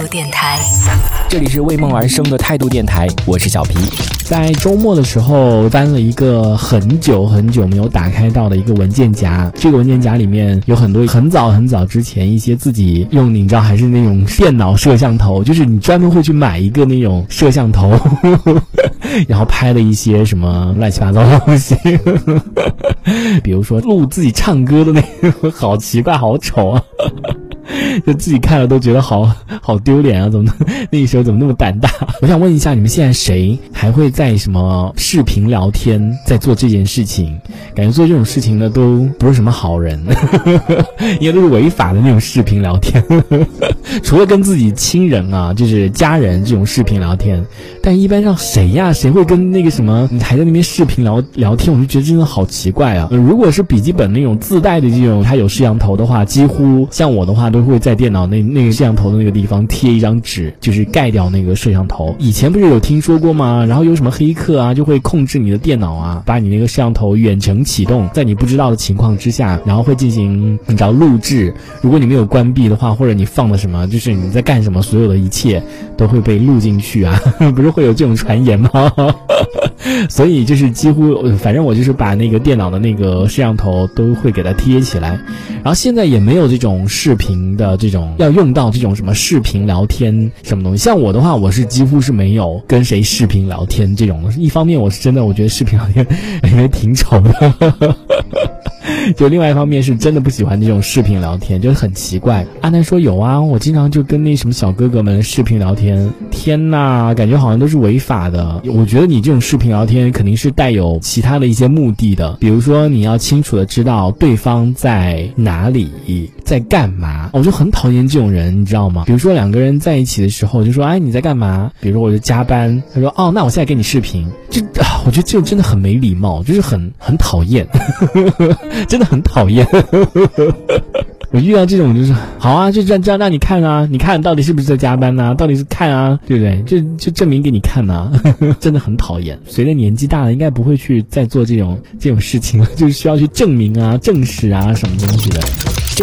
度电台。这里是为梦而生的态度电台，我是小皮。在周末的时候翻了一个很久很久没有打开到的一个文件夹，这个文件夹里面有很多很早很早之前一些自己用，你知道还是那种电脑摄像头，就是你专门会去买一个那种摄像头，然后拍的一些什么乱七八糟的东西，比如说录自己唱歌的那个，好奇怪，好丑啊。就自己看了都觉得好好丢脸啊！怎么那时候怎么那么胆大？我想问一下，你们现在谁还会在什么视频聊天，在做这件事情？感觉做这种事情的都不是什么好人，因为都是违法的那种视频聊天。除了跟自己亲人啊，就是家人这种视频聊天，但一般上谁呀？谁会跟那个什么还在那边视频聊聊天？我就觉得真的好奇怪啊！如果是笔记本那种自带的这种，它有摄像头的话，几乎像我的话都会在电脑那那个摄像头的那个地方贴一张纸，就是盖掉那个摄像头。以前不是有听说过吗？然后有什么黑客啊，就会控制你的电脑啊，把你那个摄像头远程启动，在你不知道的情况之下，然后会进行你知道录制。如果你没有关闭的话，或者你放了什么，就是你在干什么，所有的一切都会被录进去啊！不是会有这种传言吗？所以就是几乎，反正我就是把那个电脑的那个摄像头都会给它贴起来。然后现在也没有这种视频的这种要用到这种什么视频聊天什么东西。像我的话，我是几乎是没有跟谁视频聊天这种。一方面我是真的我觉得视频聊天 因为挺丑的。就另外一方面是真的不喜欢这种视频聊天，就是很奇怪。阿南说有啊，我经常就跟那什么小哥哥们视频聊天。天呐，感觉好像都是违法的。我觉得你这种视频聊天肯定是带有其他的一些目的的，比如说你要清楚的知道对方在哪里，在干嘛。我就很讨厌这种人，你知道吗？比如说两个人在一起的时候，就说哎你在干嘛？比如说我就加班，他说哦那我现在给你视频，就我觉得这真的很没礼貌，就是很很讨厌。真的很讨厌，我遇到这种就是好啊，就这样这样让你看啊，你看到底是不是在加班呢？到底是看啊，对不对？就就证明给你看呐，真的很讨厌。随着年纪大了，应该不会去再做这种这种事情了，就是需要去证明啊、证实啊什么东西的。